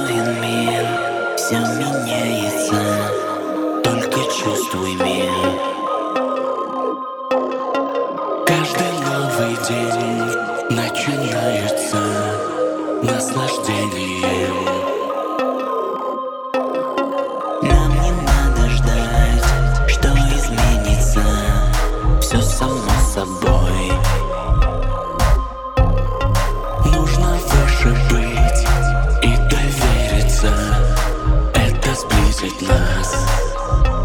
настроен мир Все меняется. Только чувствуй мир. Каждый новый день Начинается Наслаждением. Собой. Dance.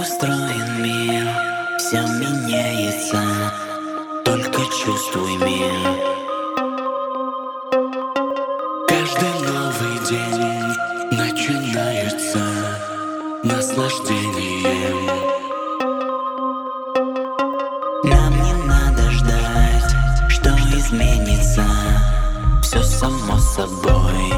Устроен мир, все меняется. Только чувствуй мир. Каждый новый день начинается наслаждением. Нам не надо ждать, что изменится. Все само собой